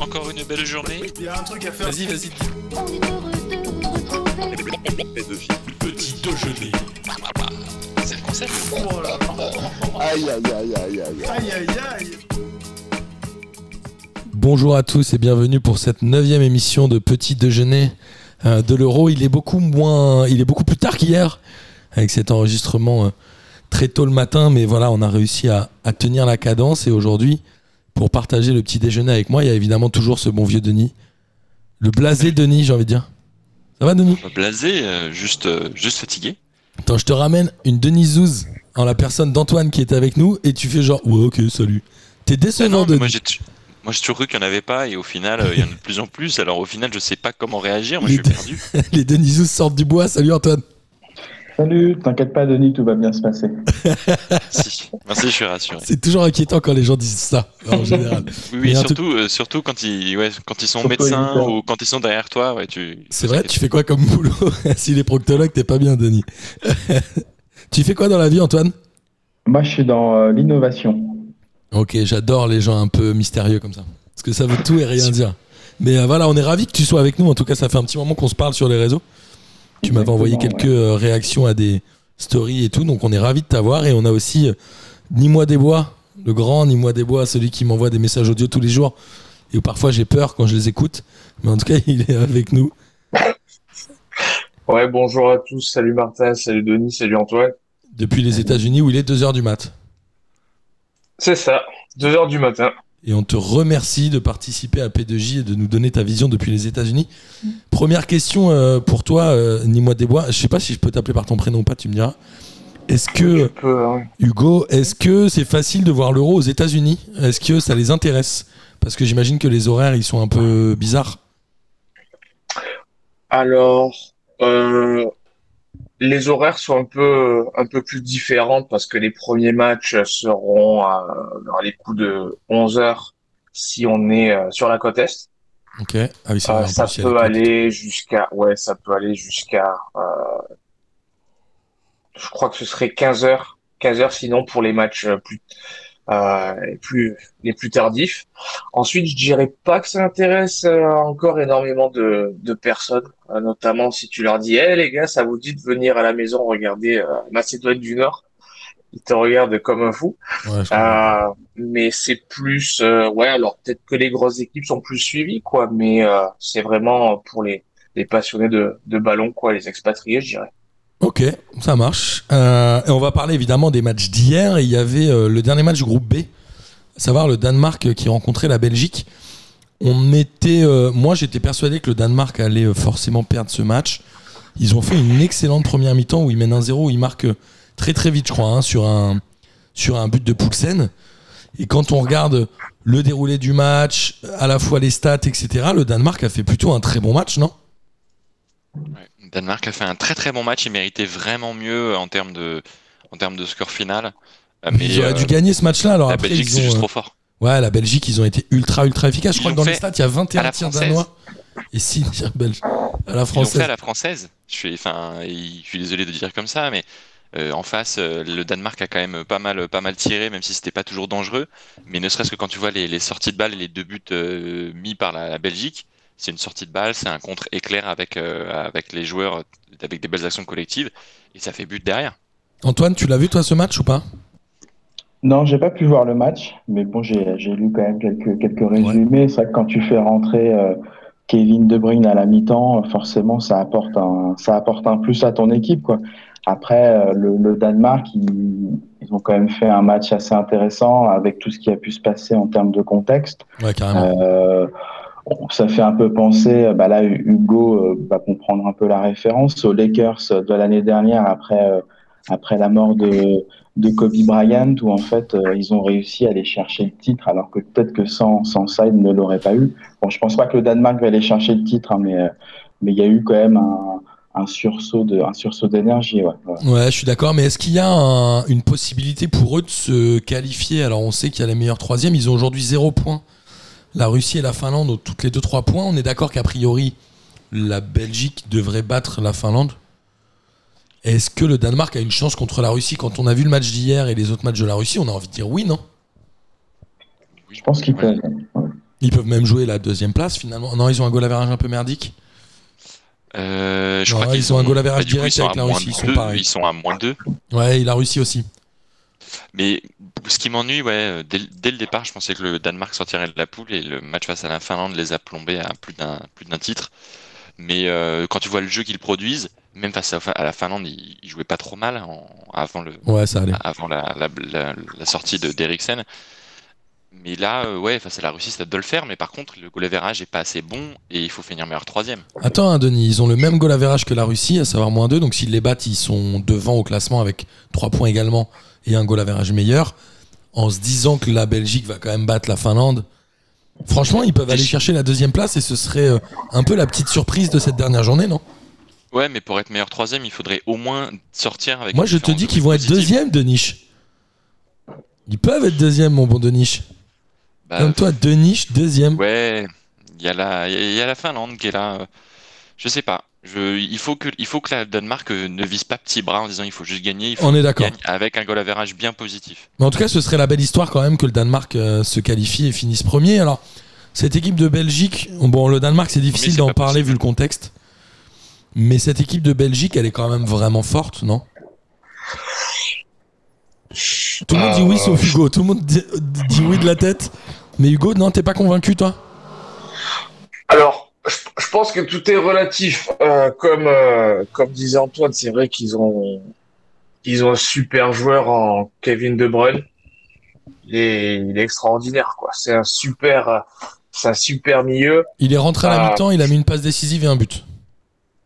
Encore une belle journée. Il y a un truc à faire. Vas-y, vas-y. On est heureux de vous retrouver Petit déjeuner. C'est le concept. Oh là. Aïe aïe aïe aïe aïe. Aïe aïe aïe. Bonjour à tous et bienvenue pour cette neuvième émission de Petit Déjeuner euh, de l'Euro. Il est beaucoup moins, il est beaucoup plus tard qu'hier avec cet enregistrement euh, très tôt le matin, mais voilà, on a réussi à, à tenir la cadence et aujourd'hui, pour partager le petit déjeuner avec moi, il y a évidemment toujours ce bon vieux Denis, le blasé Denis, j'ai envie de dire. Ça va Denis? Pas Blasé, euh, juste, euh, juste fatigué. Attends, je te ramène une Denisouse en la personne d'Antoine qui est avec nous et tu fais genre ouais ok salut. T'es Ah décevant non, mais Denis. moi j'ai tu- moi, j'ai toujours cru qu'il n'y en avait pas et au final euh, il y en a de plus en plus. Alors au final je sais pas comment réagir, moi je suis Les- perdu. Les Denisous sortent du bois. Salut Antoine. Salut, t'inquiète pas Denis, tout va bien se passer. Merci, merci, je suis rassuré. C'est toujours inquiétant quand les gens disent ça en général. Oui, surtout, euh, surtout quand ils, ouais, quand ils sont Surtout médecins ou quand ils sont derrière toi, ouais, tu. C'est vrai, tu fais quoi comme boulot S'il est proctologue, t'es pas bien, Denis. tu fais quoi dans la vie, Antoine? Moi, je suis dans euh, l'innovation. Ok, j'adore les gens un peu mystérieux comme ça. Parce que ça veut tout et rien dire. Mais euh, voilà, on est ravis que tu sois avec nous. En tout cas, ça fait un petit moment qu'on se parle sur les réseaux. Tu m'avais envoyé quelques euh, réactions à des stories et tout. Donc on est ravis de t'avoir. Et on a aussi euh, Ni-moi des bois, le grand Ni-moi des bois, celui qui m'envoie des messages audio tous les jours. Et où parfois j'ai peur quand je les écoute. Mais en tout cas, il est avec nous. Ouais, bonjour à tous. Salut Martin, salut Denis, salut Antoine. Depuis les États-Unis où il est 2h du mat. C'est ça, 2 heures du matin. Et on te remercie de participer à P2J et de nous donner ta vision depuis les États-Unis. Première question euh, pour toi, euh, Ni-moi des bois. Je sais pas si je peux t'appeler par ton prénom ou pas, tu me diras. Est-ce que, peux, hein. Hugo, est-ce que c'est facile de voir l'euro aux États-Unis? Est-ce que ça les intéresse? Parce que j'imagine que les horaires, ils sont un peu bizarres. Alors, euh, les horaires sont un peu, un peu plus différents parce que les premiers matchs seront à, dans les coups de 11 heures si on est euh, sur la côte est. Ok. Ah oui. Euh, ça plus, il y a peut aller jusqu'à, ouais, ça peut aller jusqu'à, euh, je crois que ce serait 15 heures, 15 heures sinon pour les matchs euh, plus, les plus, les plus tardifs. Ensuite, je dirais pas que ça intéresse euh, encore énormément de, de personnes, euh, notamment si tu leur dis, eh les gars, ça vous dit de venir à la maison regarder euh, Macédoine du Nord? Ils te regardent comme un fou. Ouais. Euh, mais c'est plus, euh, ouais, alors peut-être que les grosses équipes sont plus suivies, quoi, mais euh, c'est vraiment pour les, les passionnés de, de ballon, quoi, les expatriés, je dirais. Ok, ça marche. Euh, et on va parler évidemment des matchs d'hier. Il y avait euh, le dernier match du groupe B, à savoir le Danemark euh, qui rencontrait la Belgique. On était, moi j'étais persuadé que le Danemark allait forcément perdre ce match. Ils ont fait une excellente première mi-temps où ils mènent 1-0, où ils marquent très très vite, je crois, hein, sur, un, sur un but de Poulsen. Et quand on regarde le déroulé du match, à la fois les stats, etc., le Danemark a fait plutôt un très bon match, non? Danemark a fait un très très bon match. Il méritait vraiment mieux en termes de, en termes de score final. Euh, Mais Ils auraient euh, dû gagner ce match-là. Alors la après, Belgique ils c'est ont, juste euh, trop fort. Ouais, la Belgique, ils ont été ultra, ultra efficaces. Je Ils crois que dans les stats, il y a à 21 la tirs française. danois et 6 tirs belges. À la Ils l'ont fait française. à la française. Je suis, enfin, je suis désolé de dire comme ça, mais euh, en face, euh, le Danemark a quand même pas mal, pas mal tiré, même si c'était pas toujours dangereux. Mais ne serait-ce que quand tu vois les, les sorties de balles et les deux buts euh, mis par la, la Belgique, c'est une sortie de balle, c'est un contre éclair avec, euh, avec les joueurs, euh, avec des belles actions collectives, et ça fait but derrière. Antoine, tu l'as vu toi ce match ou pas? Non, j'ai pas pu voir le match, mais bon, j'ai j'ai lu quand même quelques, quelques résumés. C'est vrai que quand tu fais rentrer euh, Kevin De Bruyne à la mi-temps, forcément, ça apporte un, ça apporte un plus à ton équipe, quoi. Après, euh, le, le Danemark, ils, ils ont quand même fait un match assez intéressant avec tout ce qui a pu se passer en termes de contexte. Ouais, carrément. Euh, ça fait un peu penser, bah là, Hugo euh, va comprendre un peu la référence aux Lakers de l'année dernière après, euh, après la mort de, de Kobe Bryant, où en fait, euh, ils ont réussi à aller chercher le titre, alors que peut-être que sans, sans ça, ils ne l'auraient pas eu. Bon, je pense pas que le Danemark va aller chercher le titre, hein, mais euh, mais il y a eu quand même un, un sursaut de un sursaut d'énergie. Ouais, je suis d'accord. Mais est-ce qu'il y a un- une possibilité pour eux de se qualifier? Alors, on sait qu'il y a les meilleurs troisièmes. Ils ont aujourd'hui 0 points. La Russie et la Finlande ont toutes les deux 3 points. On est d'accord qu'a priori, la Belgique devrait battre la Finlande. Est-ce que le Danemark a une chance contre la Russie Quand on a vu le match d'hier et les autres matchs de la Russie, on a envie de dire oui, non? Je pense qu'ils peuvent. Ils peuvent même jouer la deuxième place finalement. Non, ils ont un goal average un peu merdique? Euh, je Non, crois ils ont un goal bah, average coup, direct avec à la moins Russie, sont. Ils sont à moins 2. Ouais, et la Russie aussi. Mais ce qui m'ennuie, ouais, euh, dès, dès le départ, je pensais que le Danemark sortirait de la poule et le match face à la Finlande les a plombés à plus d'un plus d'un titre. Mais euh, quand tu vois le jeu qu'ils produisent, même face à, à la Finlande, ils, ils jouaient pas trop mal en- avant le Ouais, ça allait. avant la, la, la- la sortie de d'Eriksen. Mais là, euh, ouais, face à la Russie, ça doit le faire. Mais par contre, le goal average est pas assez bon et il faut finir meilleur troisième. Attends, hein, Denis, ils ont le même goal average que la Russie, à savoir moins 2. Donc s'ils les battent, ils sont devant au classement avec 3 points également et un goal average meilleur. En se disant que la Belgique va quand même battre la Finlande. Franchement, ils peuvent aller chercher la deuxième place et ce serait euh, un peu la petite surprise de cette dernière journée, non? Ouais, mais pour être meilleur troisième, il faudrait au moins sortir avec. Moi, je te dis qu'ils vont être deuxième, Denis. Ils peuvent être deuxième, mon bon Denis. Bah, Comme toi, Denis, deuxième. Ouais, il y a la, il y a la Finlande qui est là. Je sais pas. Je, il faut que, il faut que la Danemark euh, ne vise pas petit bras en disant il faut juste gagner. Il faut On est d'accord. avec un goal average bien positif. Mais en tout cas, ce serait la belle histoire quand même que le Danemark euh, se qualifie et finisse premier. Alors, cette équipe de Belgique, bon, le Danemark, c'est difficile d'en parler possible. vu le contexte. Mais cette équipe de Belgique, elle est quand même vraiment forte, non? Tout le monde dit oui Euh, sauf Hugo. Tout le monde dit, dit oui de la tête. Mais Hugo, non, t'es pas convaincu, toi? Alors, je, je pense que tout est relatif. Euh, comme, euh, comme disait Antoine, c'est vrai qu'ils ont, ils ont un super joueur en Kevin De Bruyne. Il est, il est extraordinaire, quoi. C'est un super, euh, c'est un super milieu. Il est rentré à la Ah. mi-temps, il a mis une passe décisive et un but.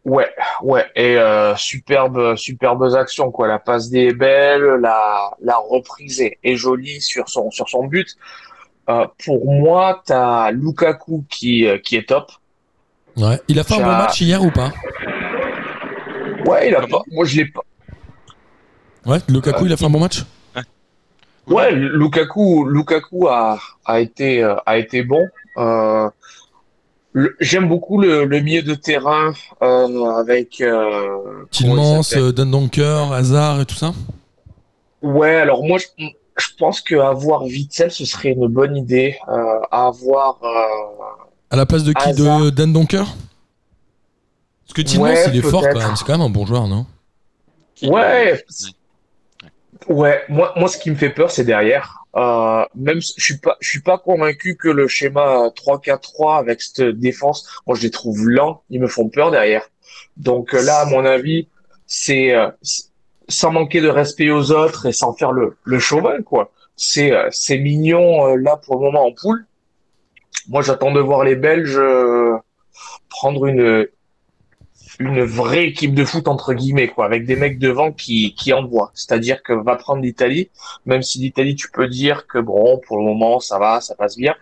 Ouais, ouais, et euh, superbe, superbes actions quoi. La passe D est belle, la, la reprise est, est jolie sur son, sur son but. Euh, pour moi, t'as Lukaku qui, euh, qui est top. Ouais. Il a fait un bon match hier ou pas? Ouais, il a Comment pas, moi je l'ai pas. Ouais, Lukaku, il a fait un bon match? Ouais, Lukaku, Lukaku a, a été, euh, a été bon. Euh, J'aime beaucoup le, le milieu de terrain euh, avec. Euh, Tillmans, Dundonker, Hazard et tout ça? Ouais, alors moi, je, je pense qu'avoir Witzel, ce serait une bonne idée. Euh, avoir. À la place de qui Hazard. De Dan Donker Parce que Tillmans, Ouais, il est fort quand même. C'est quand même un bon joueur, non? Ouais. Ouais, moi, moi, ce qui me fait peur, c'est derrière. Euh, même, je suis pas, je suis pas convaincu que le schéma 3-4-3 avec cette défense, moi, je les trouve lents. Ils me font peur derrière. Donc euh, là, à mon avis, c'est euh, sans manquer de respect aux autres et sans faire le, le chauvin, quoi. C'est euh, c'est mignon euh, là pour le moment en poule. Moi, j'attends de voir les Belges euh, prendre une une vraie équipe de foot entre guillemets quoi, avec des mecs devant qui qui envoient. C'est-à-dire que va prendre l'Italie, même si l'Italie tu peux dire que bon pour le moment ça va, ça passe bien.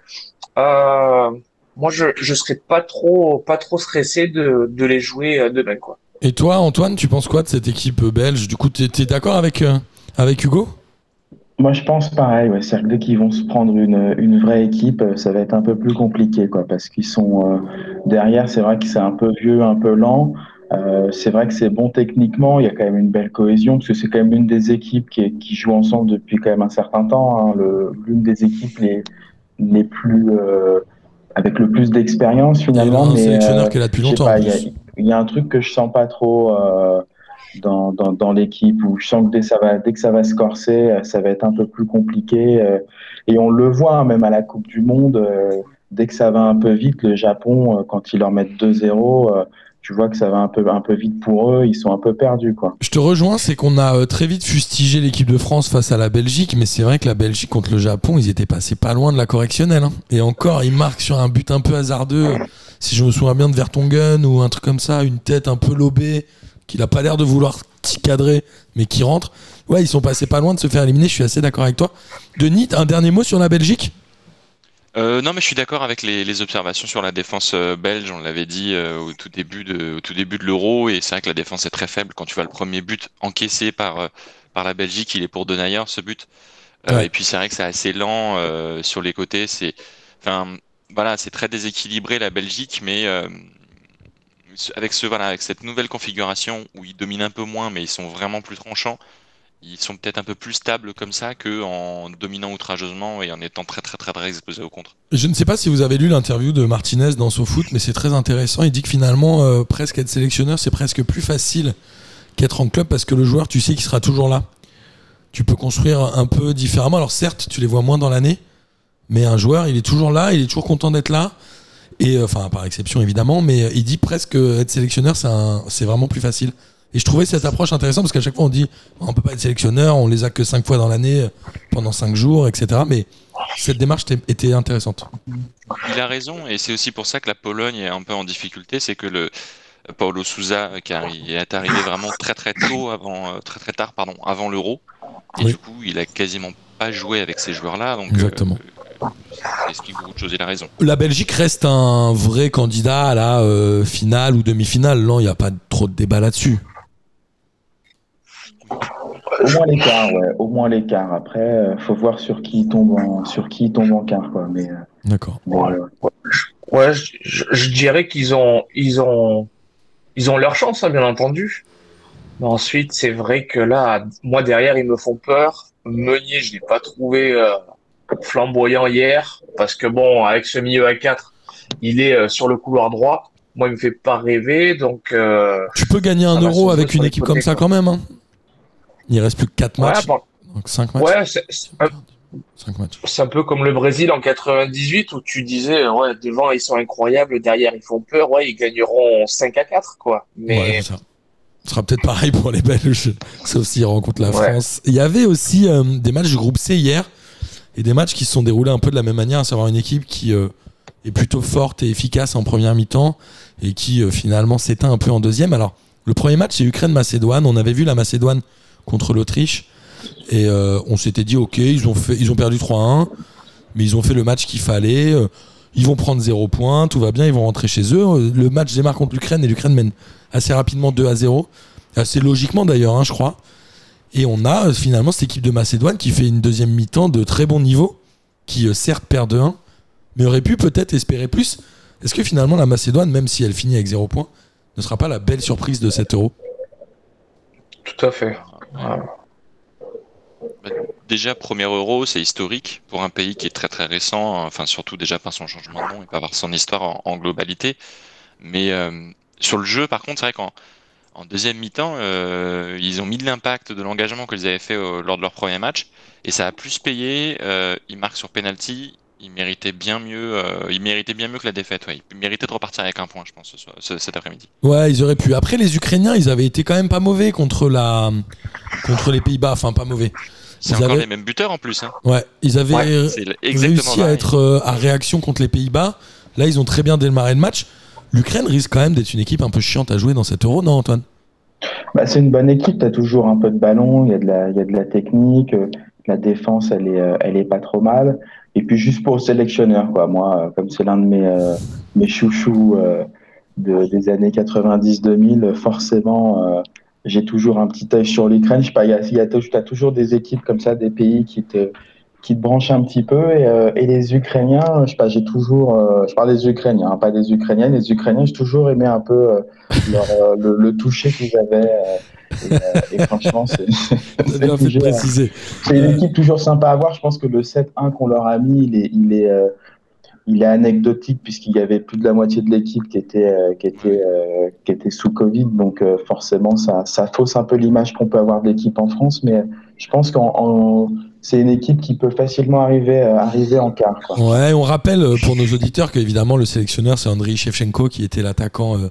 Euh, moi je je serais pas trop pas trop stressé de de les jouer euh, demain quoi. Et toi, Antoine, tu penses quoi de cette équipe belge? Du coup, t'es es, d'accord avec, euh, avec Hugo? Moi, je pense pareil. Ouais. C'est-à-dire que dès qu'ils vont se prendre une, une vraie équipe, euh, ça va être un peu plus compliqué, quoi, parce qu'ils sont euh, derrière. C'est vrai que c'est un peu vieux, un peu lent. Euh, c'est vrai que c'est bon techniquement. Il y a quand même une belle cohésion, parce que c'est quand même une des équipes qui, est- qui joue ensemble depuis quand même un certain temps. Hein, L'une des équipes les, les plus euh, avec le plus d'expérience Il y a finalement. un mais, sélectionneur euh, qui est là depuis je sais longtemps. il y, y a un truc que je sens pas trop euh, dans, dans, dans l'équipe où je sens que dès, ça va, dès que ça va se corser, euh, ça va être un peu plus compliqué. euh, et on le voit hein, même à la Coupe du Monde, euh, dès que ça va un peu vite, le Japon, quand ils leur mettent 2-0, euh, tu vois que ça va un peu, un peu vite pour eux, ils sont un peu perdus. quoi. Je te rejoins, c'est qu'on a très vite fustigé l'équipe de France face à la Belgique, mais c'est vrai que la Belgique contre le Japon, ils étaient passés pas loin de la correctionnelle. hein. Et encore, ils marquent sur un but un peu hasardeux. Si je me souviens bien de Vertonghen ou un truc comme ça, une tête un peu lobée, qu'il a pas l'air de vouloir cadrer, mais qui rentre. Ouais, ils sont passés pas loin de se faire éliminer, je suis assez d'accord avec toi. Denis, un dernier mot sur la Belgique? Euh, non, mais je suis d'accord avec les, les observations sur la défense euh, belge. On l'avait dit euh, au tout début de, au tout début de l'Euro, et c'est vrai que la défense est très faible. Quand tu vois le premier but encaissé par, par la Belgique, il est pour Denayer, ce but. Ouais. Et puis c'est vrai que c'est assez lent sur les côtés. C'est, enfin, voilà, c'est très déséquilibré la Belgique, mais avec ce, voilà, avec cette nouvelle configuration où ils dominent un peu moins, mais ils sont vraiment plus tranchants. ils sont peut-être un peu plus stables comme ça que en dominant outrageusement et en étant très très très très exposés au contre. Je ne sais pas si vous avez lu l'interview de Martinez dans SoFoot, mais c'est très intéressant. Il dit que finalement, euh, presque être sélectionneur, c'est presque plus facile qu'être en club parce que le joueur, tu sais qu'il sera toujours là. Tu peux construire un peu différemment. Alors certes, tu les vois moins dans l'année, mais un joueur, il est toujours là, il est toujours content d'être là. Et euh, enfin, par exception évidemment, mais euh, il dit presque être sélectionneur, c'est vraiment plus facile. Et je trouvais cette approche intéressante parce qu'à chaque fois on dit on peut pas être sélectionneur, on les a que cinq fois dans l'année euh, pendant cinq jours, etc. Mais cette démarche était- intéressante. Il a raison, et c'est aussi pour ça que la Pologne est un peu en difficulté, c'est que le Paulo Souza euh, qui est arrivé vraiment très très tôt avant, euh, très très tard pardon, avant l'Euro, et Oui. du coup il a quasiment pas joué avec ces joueurs-là, donc Exactement. euh, ça explique beaucoup de choses. Il a raison. La Belgique reste un vrai candidat à la euh, finale ou demi-finale. Non, il n'y a pas trop de débat là-dessus. Au moins l'écart, ouais. Au moins l'écart. Après, euh, faut voir sur qui il tombe en, sur qui il tombe en quart, quoi. Mais, euh, D'accord. mais, Ouais. Ouais, je, je- je dirais qu'ils ont, ils ont, ils ont leur chance, hein, bien entendu. Mais ensuite, c'est vrai que là, moi derrière, ils me font peur. Meunier, je l'ai pas trouvé euh, flamboyant hier, parce que bon, avec ce milieu à 4 il est euh, sur le couloir droit. Moi, il me fait pas rêver, donc euh, Tu peux gagner un euro avec une équipe côtés, comme ça quoi. quand même. hein. Il reste plus que 4 ouais, matchs. bon, Donc 5 matchs. ouais, c'est- un- 5 matchs. c'est un peu comme le Brésil en 98 où tu disais, ouais, devant ils sont incroyables, derrière ils font peur, ouais, ils gagneront 5 à 4, quoi. Mais Ouais, ça. Ce sera peut-être pareil pour les Belges, sauf s'ils rencontrent la Ouais. France. Il y avait aussi euh, des matchs du groupe C hier, et des matchs qui se sont déroulés un peu de la même manière, à savoir une équipe qui euh, est plutôt forte et efficace en première mi-temps, et qui euh, finalement s'éteint un peu en deuxième. Alors, le premier match, c'est Ukraine-Macédoine. On avait vu la Macédoine contre l'Autriche, et euh, on s'était dit, ok, ils ont, fait, ils ont perdu 3-1, mais ils ont fait le match qu'il fallait. ils vont prendre 0 points, tout va bien, ils vont rentrer chez eux. Le match démarre contre l'Ukraine, et l'Ukraine mène assez rapidement 2 à 0. Assez logiquement d'ailleurs, hein, je crois. Et on a euh, finalement cette équipe de Macédoine qui fait une deuxième mi-temps de très bon niveau, qui euh, certes perd de 1, mais aurait pu peut-être espérer plus. Est-ce que finalement la Macédoine, même si elle finit avec 0 points, ne sera pas la belle surprise de cet euro? Tout à fait. Ouais. Déjà, premier euro, c'est historique pour un pays qui est très très récent, enfin surtout déjà par son changement de nom et pas par son histoire en, en globalité. Mais euh, sur le jeu, par contre, c'est vrai qu'en en deuxième mi-temps, euh, ils ont mis de l'impact de l'engagement qu'ils avaient fait euh, lors de leur premier match et ça a plus payé. Euh, ils marquent sur penalty, ils méritaient bien mieux, euh, ils méritaient bien mieux que la défaite. Ouais. Ils méritaient de repartir avec un point, je pense, ce soir- ce- cet après-midi. Ouais, ils auraient pu. Après, les Ukrainiens, ils avaient été quand même pas mauvais contre, la... contre les Pays-Bas. Enfin, pas mauvais. C'est Ils encore avaient- les mêmes buteurs en plus. Hein. Ouais, ils avaient Ouais, réussi à être à réaction contre les Pays-Bas. Là, ils ont très bien démarré le match. L'Ukraine risque quand même d'être une équipe un peu chiante à jouer dans cet euro, non, Antoine? Bah, c'est une bonne équipe, tu as toujours un peu de ballon, il y, a de la- y a de la technique, euh, la défense, elle est, euh, elle est pas trop mal. Et puis juste pour le sélectionneur, quoi. Moi, euh, comme c'est l'un de mes, euh, mes chouchous de, des années 90-2000, forcément, j'ai toujours un petit œil sur l'Ukraine. Je sais pas, il y a, y a t'as toujours des équipes comme ça, des pays qui te, qui te branchent un petit peu. Et, euh, et les Ukrainiens, je sais pas, j'ai toujours, euh, je parle des Ukrainiens, hein, pas des Ukrainiennes, les Ukrainiens, j'ai toujours aimé un peu euh, leur, euh, le, le toucher qu'ils avaient. euh, et, euh, et franchement, c'est T'as bien fait de toujours- préciser. c'est une équipe toujours sympa à voir. Je pense que le 7-1 qu'on leur a mis, il est, il est, euh, il est anecdotique puisqu'il y avait plus de la moitié de l'équipe qui était, euh, qui était, euh, qui était sous Covid. Donc euh, forcément, ça, ça fausse un peu l'image qu'on peut avoir de l'équipe en France. Mais je pense qu'en en- c'est une équipe qui peut facilement arriver, euh, arriver en quart. Ouais, on rappelle euh, pour nos auditeurs qu'évidemment le sélectionneur c'est Andriy Shevchenko qui était l'attaquant euh,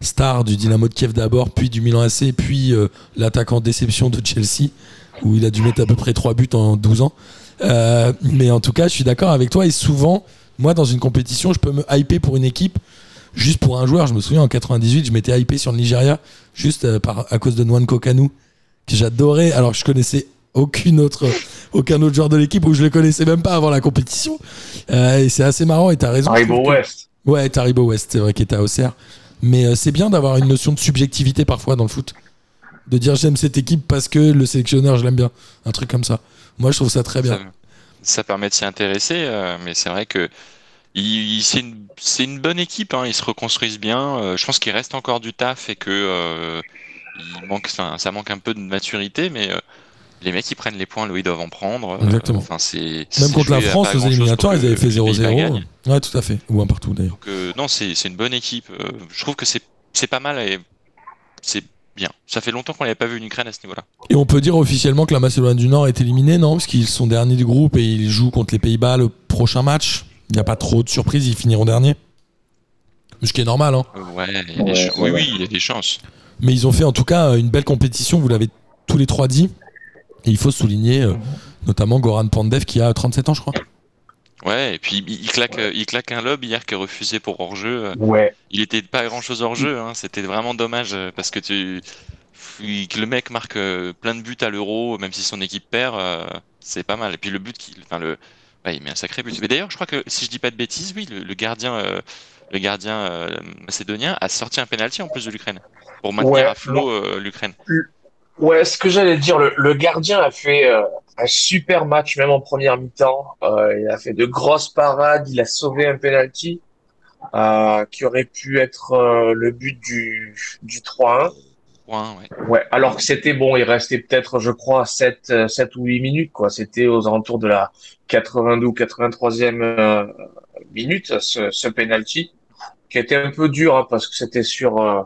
star du Dynamo de Kiev d'abord, puis du Milan AC, puis euh, l'attaquant déception de Chelsea où il a dû mettre à peu près 3 buts en 12 ans. Mais en tout cas, je suis d'accord avec toi et souvent, moi dans une compétition, je peux me hyper pour une équipe juste pour un joueur. Je me souviens en 98, je m'étais hypé sur le Nigeria juste à cause de Nwanko Kanu que j'adorais alors je connaissais aucune autre aucun autre joueur de l'équipe où je le connaissais même pas avant la compétition. Euh, et c'est assez marrant et t'as raison. Que- West. ouais Taribo West c'est vrai qu'il était à Auxerre. Mais euh, c'est bien d'avoir une notion de subjectivité parfois dans le foot. De dire j'aime cette équipe parce que le sélectionneur je l'aime bien. Un truc comme ça. Moi je trouve ça très bien. Ça, ça permet de s'y intéresser, euh, mais c'est vrai que c'est une, bonne équipe, hein, ils se reconstruisent bien. euh, je pense qu'il reste encore du taf et que euh, il manque, ça, ça manque un peu de maturité, mais euh, les mecs ils prennent les points là où ils doivent en prendre. Exactement. Enfin, c'est Même c'est contre la France aux éliminatoires, ils avaient fait les Pays-Bas 0-0. gagnent. Ouais, tout à fait. Ou un partout d'ailleurs. Donc euh, non, c'est c'est une bonne équipe. Euh, je trouve que c'est c'est pas mal et c'est bien. Ça fait longtemps qu'on n'avait pas vu une Ukraine à ce niveau-là. Et on peut dire officiellement que la Macédoine du Nord est éliminée, non? Parce qu'ils sont derniers du groupe et ils jouent contre les Pays-Bas le prochain match. Il n'y a pas trop de surprises, ils finiront dernier. Ce qui est normal, hein. Euh, ouais, il y a des Ouais, ch- ouais, oui, oui, il y a des chances. Mais ils ont fait en tout cas une belle compétition, vous l'avez tous les trois dit. Et il faut souligner euh, notamment Goran Pandev qui a 37 ans, je crois. Ouais, et puis il claque, euh, il claque un lob hier qui est refusé pour hors-jeu. Ouais. Il était pas grand-chose hors-jeu, hein. c'était vraiment dommage euh, parce que tu que le mec marque plein de buts à l'euro, même si son équipe perd, euh, c'est pas mal. Et puis le but qu'il, enfin le, ouais, il met un sacré but. Mais d'ailleurs, je crois que si je dis pas de bêtises, oui, le, le gardien, euh, le gardien euh, macédonien a sorti un penalty en plus de l'Ukraine pour maintenir Ouais, à flot euh, l'Ukraine. Ouais, ce que j'allais dire, le, le gardien a fait euh, un super match, même en première mi-temps. Euh, il a fait de grosses parades, il a sauvé un penalty euh, qui aurait pu être euh, le but du, du 3-1. Point, ouais. Ouais, alors que c'était bon, il restait peut-être, je crois, 7, euh, 7 ou 8 minutes, quoi. C'était aux alentours de la 82 ou 83e euh, minute, ce, ce penalty, qui était un peu dur, hein, parce que c'était sur... Euh.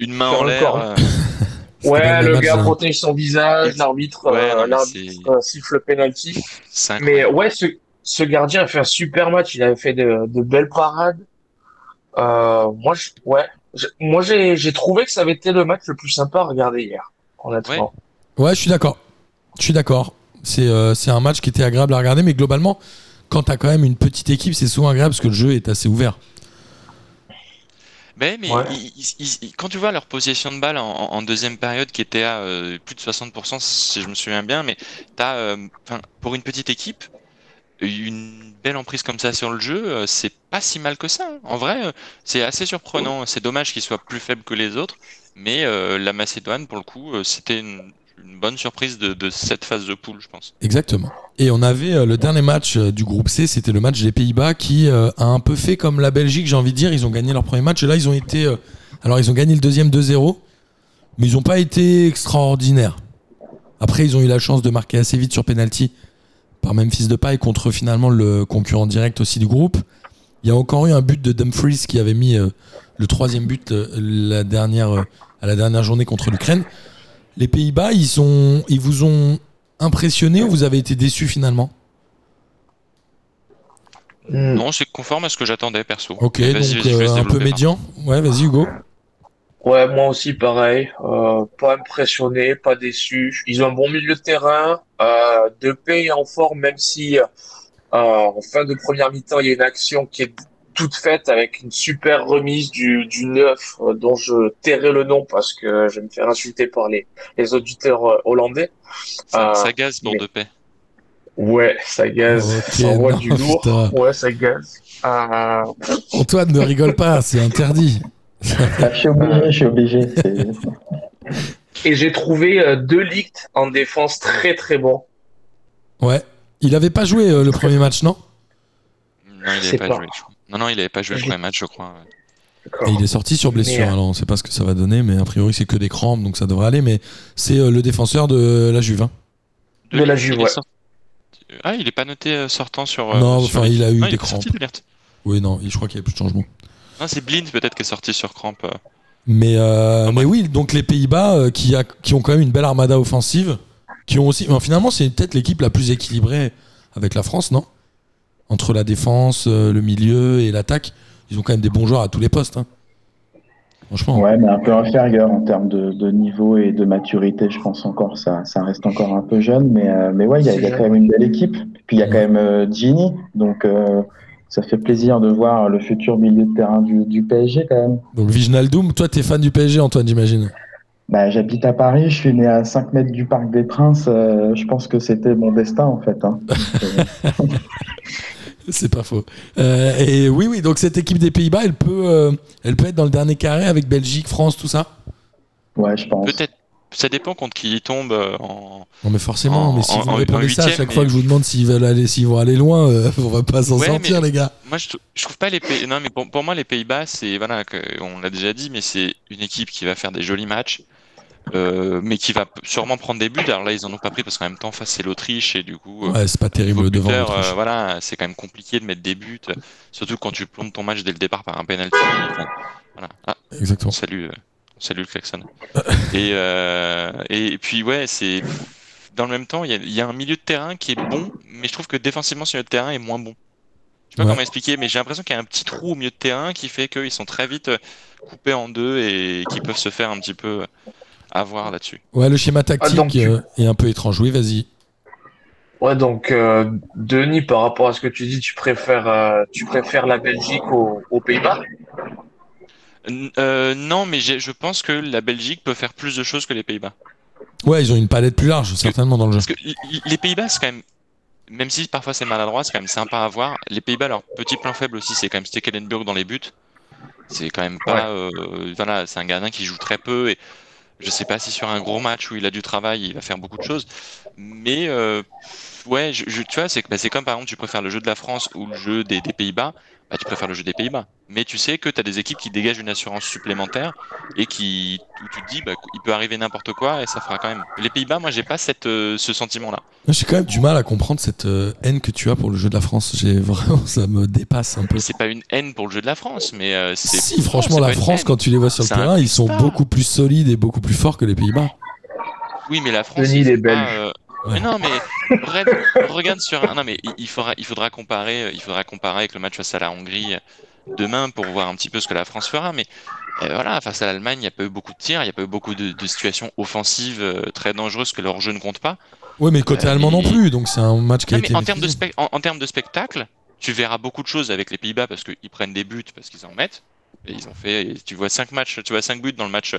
Une main en le l'air. corps. euh, Ouais, le gars hein. protège son visage, l'arbitre Ouais, euh, euh, siffle le penalty. Mais ouais, ce, ce gardien a fait un super match. Il avait fait de, de belles parades. Euh, moi, je, ouais, Je- moi j'ai j'ai trouvé que ça avait été le match le plus sympa à regarder hier, honnêtement. Ouais, je suis d'accord. Je suis d'accord. C'est euh, c'est un match qui était agréable à regarder, mais globalement, quand t'as quand même une petite équipe, c'est souvent agréable parce que le jeu est assez ouvert. Mais, mais Ouais. ils- ils- ils- quand tu vois leur possession de balle en, en deuxième période qui était à euh, plus de 60%, si je me souviens bien, mais t'as, euh, enfin, pour une petite équipe, une belle emprise comme ça sur le jeu, euh, c'est pas si mal que ça. hein. En vrai, euh, c'est assez surprenant. C'est dommage qu'ils soient plus faibles que les autres, mais euh, la Macédoine, pour le coup, euh, c'était une, une bonne surprise de, cette phase de poule, je pense. Exactement. Et on avait euh, le dernier match euh, du groupe C, c'était le match des Pays-Bas qui euh, a un peu fait comme la Belgique, j'ai envie de dire. Ils ont gagné leur premier match et là, ils ont été. alors, ils ont gagné le deuxième 2-0, mais ils n'ont pas été extraordinaires. Après, ils ont eu la chance de marquer assez vite sur penalty par Memphis Depay contre finalement le concurrent direct aussi du groupe. Il y a encore eu un but de Dumfries qui avait mis le troisième but à la dernière journée contre l'Ukraine. Les Pays-Bas, ils, sont, ils vous ont impressionné ou vous avez été déçu finalement? Hmm. Non, c'est conforme à ce que j'attendais, perso. Ok, donc vas-y, vas-y, je euh, un peu médian. Ouais, vas-y Hugo. Ouais, moi aussi pareil. Euh, pas impressionné, pas déçu. Ils ont un bon milieu de terrain. Euh, de paix en forme, même si euh, en fin de première mi-temps, il y a une action qui est toute faite avec une super remise du, du 9 euh, dont je tairai le nom parce que je vais me faire insulter par les, les auditeurs euh, hollandais. Ça, Euh, ça gaze mais- de paix. Ouais, ça gaze, Ok, ça envoie non, du lourd. putain. Ouais, ça gaze. Euh, Antoine, ne rigole pas, c'est interdit. Ah, je suis obligé, je suis obligé. et j'ai trouvé euh, deux Ligt en défense très très bons. Ouais. Il avait pas joué euh, le premier match, non? Non, il Je avait sais pas, pas. joué. je crois. Non, non, il avait pas joué le premier match, je crois. Et il est sorti sur blessure, Mais, euh, alors on sait pas ce que ça va donner, mais a priori c'est que des crampes, donc ça devrait aller. Mais c'est euh, le défenseur de la Juve. hein. De la il Juve, est ouais. sorti- Ah, il est pas noté euh, sortant sur. euh, Non, sur enfin, il a eu Non, des crampes. Oui, non, je crois qu'il y a plus de changement. Non, c'est Blind peut-être qui est sorti sur cramp. euh. Mais, euh, Ah, mais ouais. oui, donc les Pays-Bas euh, qui, a- qui ont quand même une belle armada offensive, qui ont aussi. enfin, finalement, c'est peut-être l'équipe la plus équilibrée avec la France, non? Entre la défense, euh, le milieu et l'attaque, ils ont quand même des bons joueurs à tous les postes. hein. Franchement. Ouais, mais un peu inférieur en termes de, de niveau et de maturité, je pense encore. Ça, ça reste encore un peu jeune, mais, euh, mais ouais, il y a, il y a quand même une belle équipe. Puis il y a quand même euh, Gini, donc euh, ça fait plaisir de voir le futur milieu de terrain du, du PSG quand même. Donc Viginaldoum, toi t'es fan du PSG, Antoine, j'imagine. Bah, j'habite à Paris, je suis né à 5 mètres du Parc des Princes. euh, je pense que c'était mon destin en fait. hein. C'est pas faux. Euh, et oui, oui, donc cette équipe des Pays-Bas, elle peut, euh, elle peut être dans le dernier carré avec Belgique, France, tout ça? Ouais, je pense. Peut-être. Ça dépend contre qui il tombe euh, en. Non, mais forcément, En- mais si en- vous en- répondez ça à chaque mais- fois que je vous demande s'ils veulent aller, s'ils vont aller loin, euh, on va pas s'en Ouais, sortir, mais- les gars. Moi, je, trou- je trouve pas les Pays. Non, mais pour, pour moi, les Pays-Bas, c'est voilà, que- on l'a déjà dit, mais c'est une équipe qui va faire des jolis matchs. Euh, mais qui va sûrement prendre des buts. Alors là, ils en ont pas pris parce qu'en même temps, face c'est l'Autriche et du coup, euh, Ouais, c'est pas terrible devant buteur, euh, voilà, c'est quand même compliqué de mettre des buts, surtout quand tu plombes ton match dès le départ par un penalty. Enfin, voilà. Ah, Exactement. on salue le klaxon. et, euh, et puis ouais, c'est dans le même temps, il y, a- il y a un milieu de terrain qui est bon, mais je trouve que défensivement, ce milieu de terrain est moins bon. Je sais pas Ouais. comment expliquer, mais j'ai l'impression qu'il y a un petit trou au milieu de terrain qui fait qu'ils sont très vite coupés en deux et qui peuvent se faire un petit peu euh, avoir là-dessus. Ouais, le schéma tactique donc tu- euh, est un peu étrange. Oui, vas-y. Ouais, donc euh, Denis, par rapport à ce que tu dis, tu préfères, euh, tu préfères la Belgique aux, aux Pays-Bas? Euh, non, mais je pense que la Belgique peut faire plus de choses que les Pays-Bas. Ouais, ils ont une palette plus large, certainement, dans le jeu. Parce que les Pays-Bas, c'est quand même, même si parfois c'est maladroit, c'est quand même sympa à voir. Les Pays-Bas, leur petit point faible aussi, c'est quand même Stekelenburg dans les buts. C'est quand même pas, euh, voilà, c'est un gardien qui joue très peu et je sais pas si sur un gros match où il a du travail, il va faire beaucoup de choses. Mais euh, ouais, je, je- tu vois, c'est bah, comme par exemple, tu préfères le jeu de la France ou le jeu des Pays-Bas. Bah, tu préfères le jeu des Pays-Bas. Mais tu sais que tu as des équipes qui dégagent une assurance supplémentaire et qui, où tu te dis, bah, il peut arriver n'importe quoi et ça fera quand même. Les Pays-Bas, moi, j'ai pas cette, euh, ce sentiment-là. J'ai quand même du mal à comprendre cette euh, haine que tu as pour le jeu de la France. J'ai vraiment, ça me dépasse un peu. C'est pas une haine pour le jeu de la France, mais euh, c'est. Si, franchement, la France, quand tu les vois sur le terrain, ils sont beaucoup plus solides et beaucoup plus forts que les Pays-Bas. Oui, mais la France. Denis, les Belges. Ouais. Mais non, mais regarde, regarde sur. Non, mais il- faudra, il faudra comparer, euh, il faudra comparer avec le match face à la Hongrie euh, demain pour voir un petit peu ce que la France fera. Mais euh, voilà, face à l'Allemagne, il n'y a pas eu beaucoup de tirs, il n'y a pas eu beaucoup de, de situations offensives euh, très dangereuses que leur jeu ne compte pas. Ouais, mais côté Euh, allemand non plus, donc c'est un match qui a Non, été. mais en termes, de maîtrisé. spec- en, en termes de spectacle, tu verras beaucoup de choses avec les Pays-Bas parce qu'ils prennent des buts, parce qu'ils en mettent. Et ils ont fait, tu vois 5 matchs, tu vois 5 buts dans le match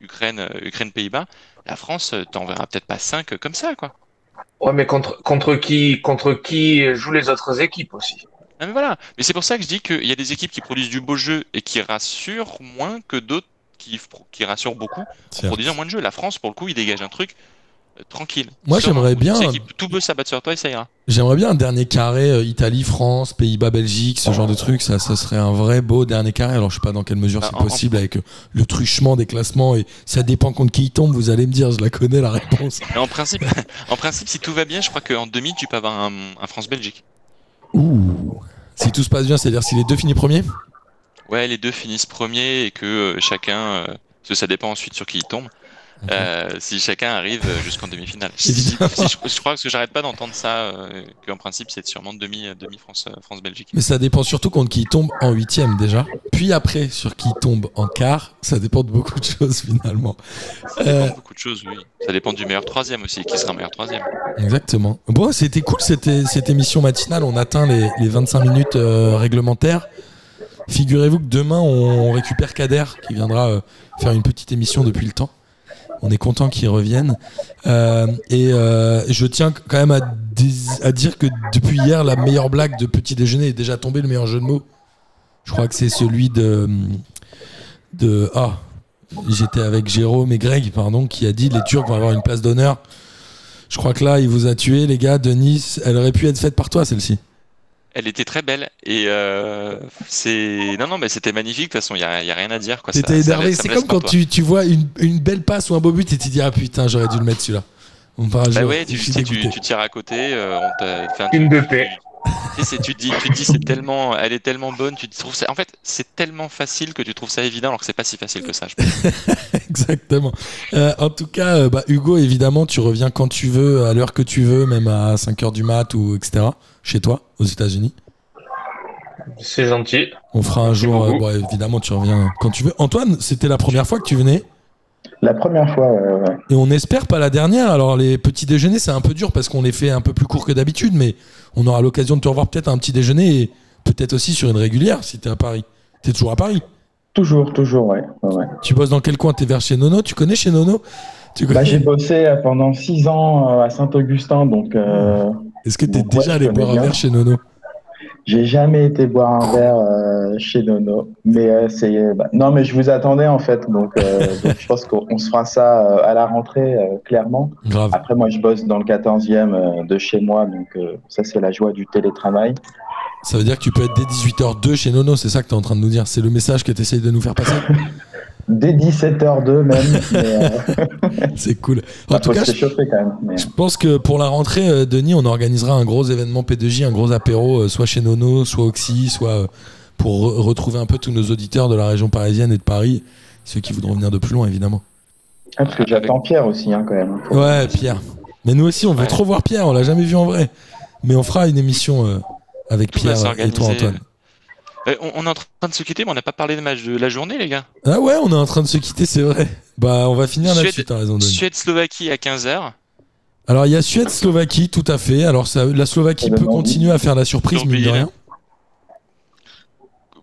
Ukraine, Ukraine-Pays-Bas. La France, t'en verras peut-être pas 5 comme ça, quoi. Ouais, mais contre, contre qui, contre qui jouent les autres équipes aussi? Ah, mais voilà. Mais c'est pour ça que je dis qu'il y a des équipes qui produisent du beau jeu et qui rassurent moins que d'autres qui, qui rassurent beaucoup en produisant moins de jeu. La France, pour le coup, il dégage un truc tranquille. Moi, j'aimerais Où tu bien- sais Tout peut s'abattre sur toi et ça ira. J'aimerais bien un dernier carré euh, Italie, France, Pays-Bas, Belgique, ce genre de truc. Ça, ça serait un vrai beau dernier carré. Alors, je sais pas dans quelle mesure Ah, c'est en- possible avec euh, le truchement des classements et ça dépend contre qui il tombe. Vous allez me dire, je la connais la réponse. En principe, en principe, si tout va bien, je crois qu'en demi, tu peux avoir un, un France-Belgique. Ouh. Si tout se passe bien, c'est-à-dire si les deux finissent premiers? Ouais, les deux finissent premiers et que euh, chacun, euh, parce que ça dépend ensuite sur qui il tombe, euh, si chacun arrive euh, jusqu'en demi-finale. Si- si- je, je crois parce que j'arrête pas d'entendre ça, euh, qu'en principe c'est sûrement demi, euh, demi France, France-Belgique. Mais ça dépend surtout contre qui il tombe en huitième déjà. Puis après, sur qui il tombe en quart, ça dépend de beaucoup de choses finalement. Ça dépend de beaucoup de choses, oui. Ça dépend du meilleur troisième aussi, qui sera meilleur troisième. Exactement. Bon, c'était cool cette, cette émission matinale. On atteint les, les 25 minutes réglementaires. Figurez-vous que demain, on récupère Kader qui viendra faire une petite émission depuis le temps. On est content qu'il revienne. Euh, et euh, je tiens quand même à, dire que depuis hier, la meilleure blague de petit déjeuner est déjà tombée, le meilleur jeu de mots. Je crois que c'est celui de. de ah, j'étais avec Jérôme et Greg, pardon, qui a dit les Turcs vont avoir une place d'honneur. Je crois que là, il vous a tué, les gars. Denis, elle aurait pu être faite par toi, celle-ci. Elle était très belle et euh, c'est non non mais c'était magnifique de toute façon il y a, y a rien à dire quoi. T'étais énervé. C'est comme quand tu, tu vois une, une belle passe ou un beau but et tu te dis Ah putain, j'aurais dû le mettre celui-là. On parle Bah ouais, tu, tu, tu, tires à côté, euh, on t'a fait un Une de paix. Tu, te dis, tu te dis c'est tellement, elle est tellement bonne, tu te trouves ça. En fait, c'est tellement facile que tu trouves ça évident alors que c'est pas si facile que ça. je pense. Exactement. Euh, en tout cas, euh, bah, Hugo, évidemment, tu reviens quand tu veux, à l'heure que tu veux, même à 5h du mat ou etc. Chez toi, aux États-Unis. C'est gentil. On fera un Merci jour. euh, bon, évidemment, tu reviens quand tu veux. Antoine, c'était la première fois que tu venais? La première fois, ouais. Et on espère pas la dernière. Alors les petits déjeuners, c'est un peu dur parce qu'on les fait un peu plus court que d'habitude, mais on aura l'occasion de te revoir peut-être à un petit déjeuner et peut-être aussi sur une régulière si t'es à Paris. T'es toujours à Paris? toujours, toujours, ouais. Tu bosses dans quel coin? T'es vers chez Nono? Tu connais chez Nono? Tu connais Bah, j'ai bossé euh, pendant six ans euh, à Saint-Augustin, donc euh, Est-ce que donc, ouais, déjà allé boire un verre chez Nono j'ai jamais été boire un verre euh, chez Nono. Mais euh, c'est, bah, non, mais je vous attendais en fait, donc, euh, donc je pense qu'on on se fera ça à la rentrée, clairement. Grave. Après, moi, je bosse dans le 14e euh, de chez moi, donc ça, c'est la joie du télétravail. Ça veut dire que tu peux être dès 18h02 chez Nono, c'est ça que t'es en train de nous dire C'est le message que t'essayes de nous faire passer dès 17h02 même. mais, euh, C'est cool. En bah, tout cas, je, quand même. mais- je pense que pour la rentrée, euh, Denis, on organisera un gros événement P2J, un gros apéro, euh, soit chez Nono, soit Oxy, soit pour re- retrouver un peu tous nos auditeurs de la région parisienne et de Paris, ceux qui voudront venir de plus loin, évidemment. Ah, parce que j'attends Pierre aussi, hein, quand même. Faut- Ouais, Pierre. Mais nous aussi, on veut Ouais. trop voir Pierre, on l'a jamais vu en vrai. Mais on fera une émission euh, avec Pierre et toi. Antoine. Euh, on, on est en train de se quitter, mais on n'a pas parlé de match de la journée, les gars. Ah ouais, on est en train de se quitter, c'est vrai. Bah, on va finir Suède- là-dessus, t'as raison, Denis. Suède-Slovaquie à 15h. Alors, il y a Suède-Slovaquie, tout à fait. Alors, ça, la Slovaquie peut continuer à faire la surprise, ont mine de rien.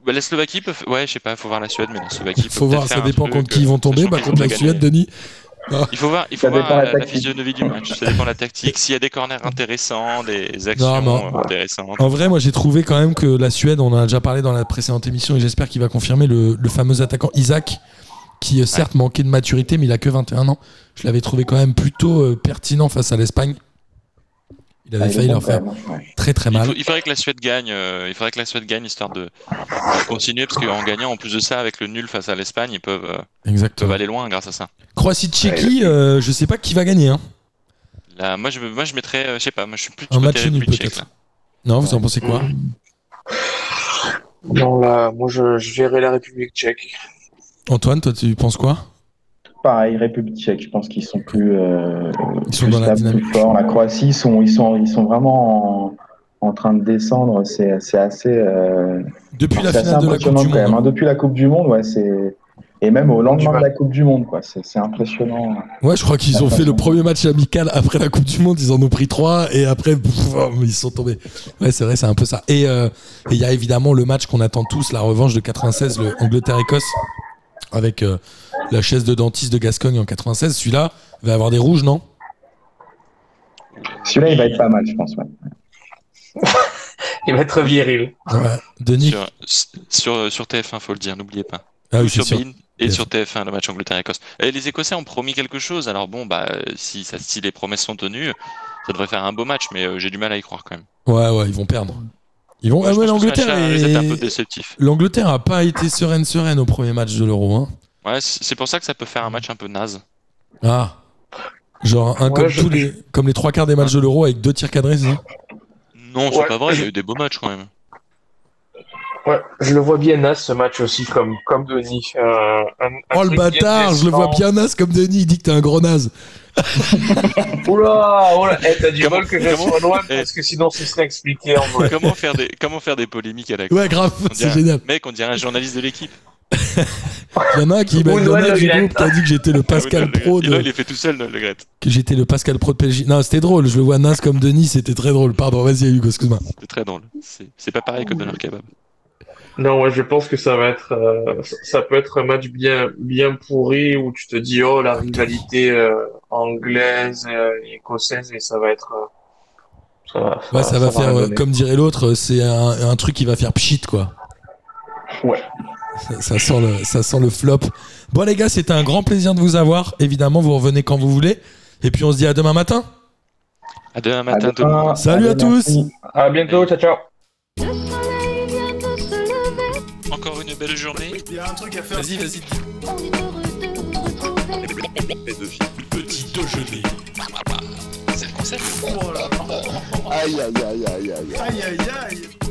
Bah, la Slovaquie peut. f- Ouais, je sais pas, faut voir la Suède, mais la Slovaquie peut Faut voir, ça dépend contre qui euh, ils vont tomber. Bah, contre ont la Suède. Denis. Il faut voir, il faut Ça voir dépend la euh, la, physionomie du match. Ça dépend de la tactique. S'il y a des corners intéressants, des actions Non, mais- intéressantes. En vrai, moi, j'ai trouvé quand même que la Suède, on en a déjà parlé dans la précédente émission et j'espère qu'il va confirmer le, le fameux attaquant Isaac, qui euh, certes manquait de maturité, mais il a que 21 ans. Je l'avais trouvé quand même plutôt euh, pertinent face à l'Espagne. Il avait Ah, failli leur faire ouais. très très Il, mal. faut- il faudrait que la Suède gagne. euh, il faudrait que la Suède gagne histoire de, de continuer parce qu'en gagnant, en plus de ça, avec le nul face à l'Espagne, ils peuvent, euh, peuvent aller loin grâce à ça. Croatie-Tchéquie, euh, je sais pas qui va gagner. Hein. Là, moi, je, moi, je mettrais, euh, je sais pas, moi, je suis plus Un du match nul, République peut-être. tchèque, Non, vous en pensez quoi? Non, là, moi, je, je verrai la République tchèque. Antoine, toi, tu penses quoi? Pareil, République tchèque, je pense qu'ils sont plus, euh, Ils sont plus dans la stables, plus forts. La Croatie, ils sont, ils sont, ils sont vraiment en, en train de descendre. C'est c'est assez, euh, Depuis la c'est assez finale de la Coupe impressionnant du quand même. Monde. hein. Depuis la Coupe du Monde, ouais, c'est et même au lendemain de la Coupe du Monde, quoi. C'est c'est impressionnant. Ouais, je crois qu'ils ont fait le premier match amical après la Coupe du Monde. Ils en ont pris trois et après, pff, ils sont tombés. Ouais, c'est vrai, c'est un peu ça. Et euh, et il y a évidemment le match qu'on attend tous, la revanche de 96, le Angleterre-Écosse, avec euh, la chaise de dentiste de Gascogne en 96. Celui-là va avoir des rouges, non? Celui-là, il va être pas mal, je pense. Ouais. Il va être viril. Ouais. Denis? Sur, sur, sur TF1, faut le dire, n'oubliez pas. Ah Ou oui, c'est sur sûr. BeIN et TF1. sur TF1, le match Angleterre-Écosse. Et les Écossais ont promis quelque chose, alors bon, bah, si, ça, si les promesses sont tenues, ça devrait faire un beau match, mais euh, j'ai du mal à y croire quand même. Ouais, ouais, ils vont perdre. Ils vont. Ouais, ah ouais, l'Angleterre d'être un peu est... déceptif. L'Angleterre a pas été sereine sereine au premier match de l'Euro. Hein. Ouais, c'est pour ça que ça peut faire un match un peu naze. Ah. Genre un Ouais, comme je- tous les comme les trois quarts des matchs de l'Euro avec deux tirs cadrés, c'est ça? Non, c'est Ouais. pas vrai, il y a eu des beaux matchs quand même. Ouais, je le vois bien naze ce match aussi, comme, comme Denis. Euh, un- un Oh le bâtard, je le vois bien naze comme Denis, il dit que t'es un gros naze. Oula, oula, eh, t'as du Comment- bol que je sois loin Eh. parce que sinon ce serait expliqué en vrai. comment, faire des, comment faire des polémiques à la Ouais, grave, On c'est génial. Mec, on dirait un journaliste de l'équipe. Il y en a un qui, bah, Ou il y en a Noël un du Le groupe qui a dit que j'étais le Pascal Le Pro de, il est fait tout seul, le Gret. que j'étais le Pascal Pro de PSG. Non, c'était drôle, je le vois naze comme Denis, c'était très drôle. Pardon, vas-y Hugo, excuse-moi. C'est très drôle. C'est c'est pas pareil que Donner Kebab. Non, ouais, je pense que ça va être, euh, ça- ça peut être un match bien, bien pourri où tu te dis oh la rivalité euh, anglaise euh, et écossaise et ça va être, euh, ça va, Ouais, ça, va faire, euh, comme dirait l'autre, c'est un, un truc qui va faire pchit, quoi. Ouais. Ça, ça sent le, ça sent le flop. Bon, les gars, c'était un grand plaisir de vous avoir. Évidemment, vous revenez quand vous voulez. Et puis, on se dit à demain matin. À demain À matin, tout le demain. monde. Salut à Allez, tous. merci. À bientôt, ciao ciao. Le soleil vient de se lever, Encore une belle journée. Il y a un truc à faire. Vas-y, vas-y. on est heureux de vous retrouver. Petit déjeuner. C'est le concept. Oh là là. Aïe, aïe, aïe, aïe, aïe. Aïe aïe aïe.